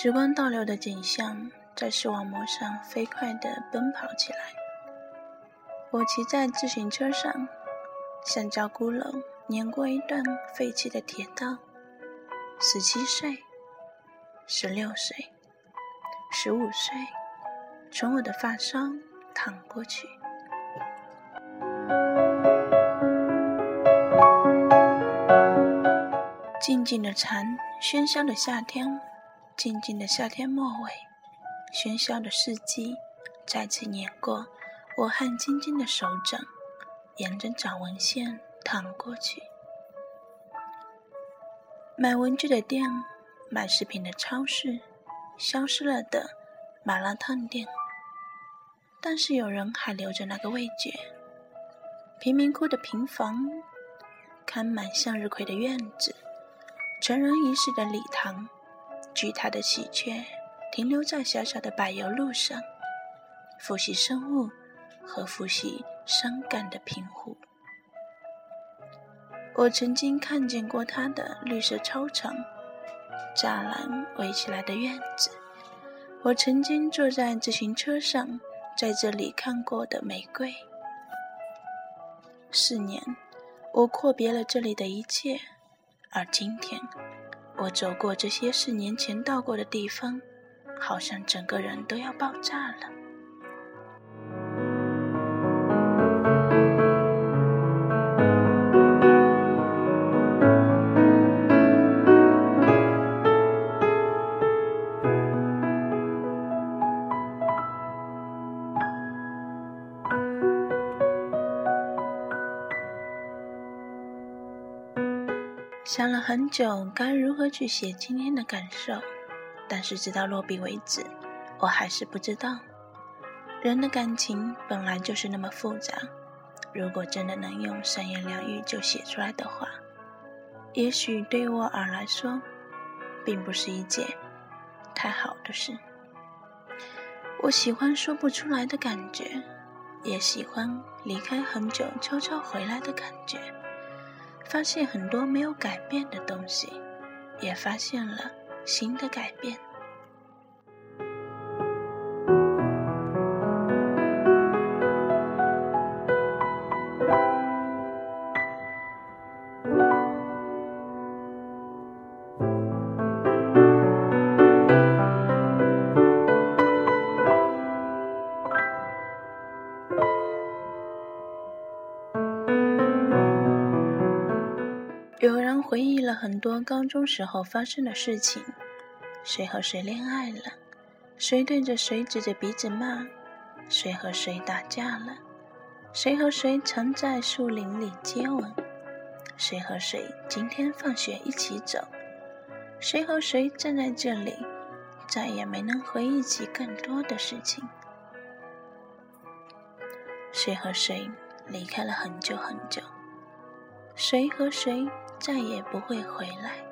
时光倒流的景象在视网膜上飞快地奔跑起来。我骑在自行车上，像焦轱辘碾过一段废弃的铁道。十七岁，十六岁，十五岁，从我的发梢淌过去。静静的蝉，喧嚣的夏天，静静的夏天末尾，喧嚣的四季，再次碾过我汗津津的手掌，沿着掌纹线淌过去。买文具的店，买食品的超市，消失了的麻辣烫店，但是有人还留着那个味觉。贫民窟的平房，开满向日葵的院子。成人仪式的礼堂，巨大的喜鹊停留在小小的柏油路上，复习生物和复习伤感的平湖。我曾经看见过它的绿色操场，栅栏围起来的院子。我曾经坐在自行车上，在这里看过的玫瑰。四年，我阔别了这里的一切。而今天，我走过这些四年前到过的地方，好像整个人都要爆炸了。想了很久，该如何去写今天的感受，但是直到落笔为止，我还是不知道。人的感情本来就是那么复杂，如果真的能用三言两语就写出来的话，也许对于我而来说，并不是一件太好的事。我喜欢说不出来的感觉，也喜欢离开很久悄悄回来的感觉。发现很多没有改变的东西，也发现了新的改变。有人回忆了很多高中时候发生的事情：谁和谁恋爱了，谁对着谁指着鼻子骂，谁和谁打架了，谁和谁曾在树林里接吻，谁和谁今天放学一起走，谁和谁站在这里，再也没能回忆起更多的事情。谁和谁离开了很久很久，谁和谁。再也不会回来。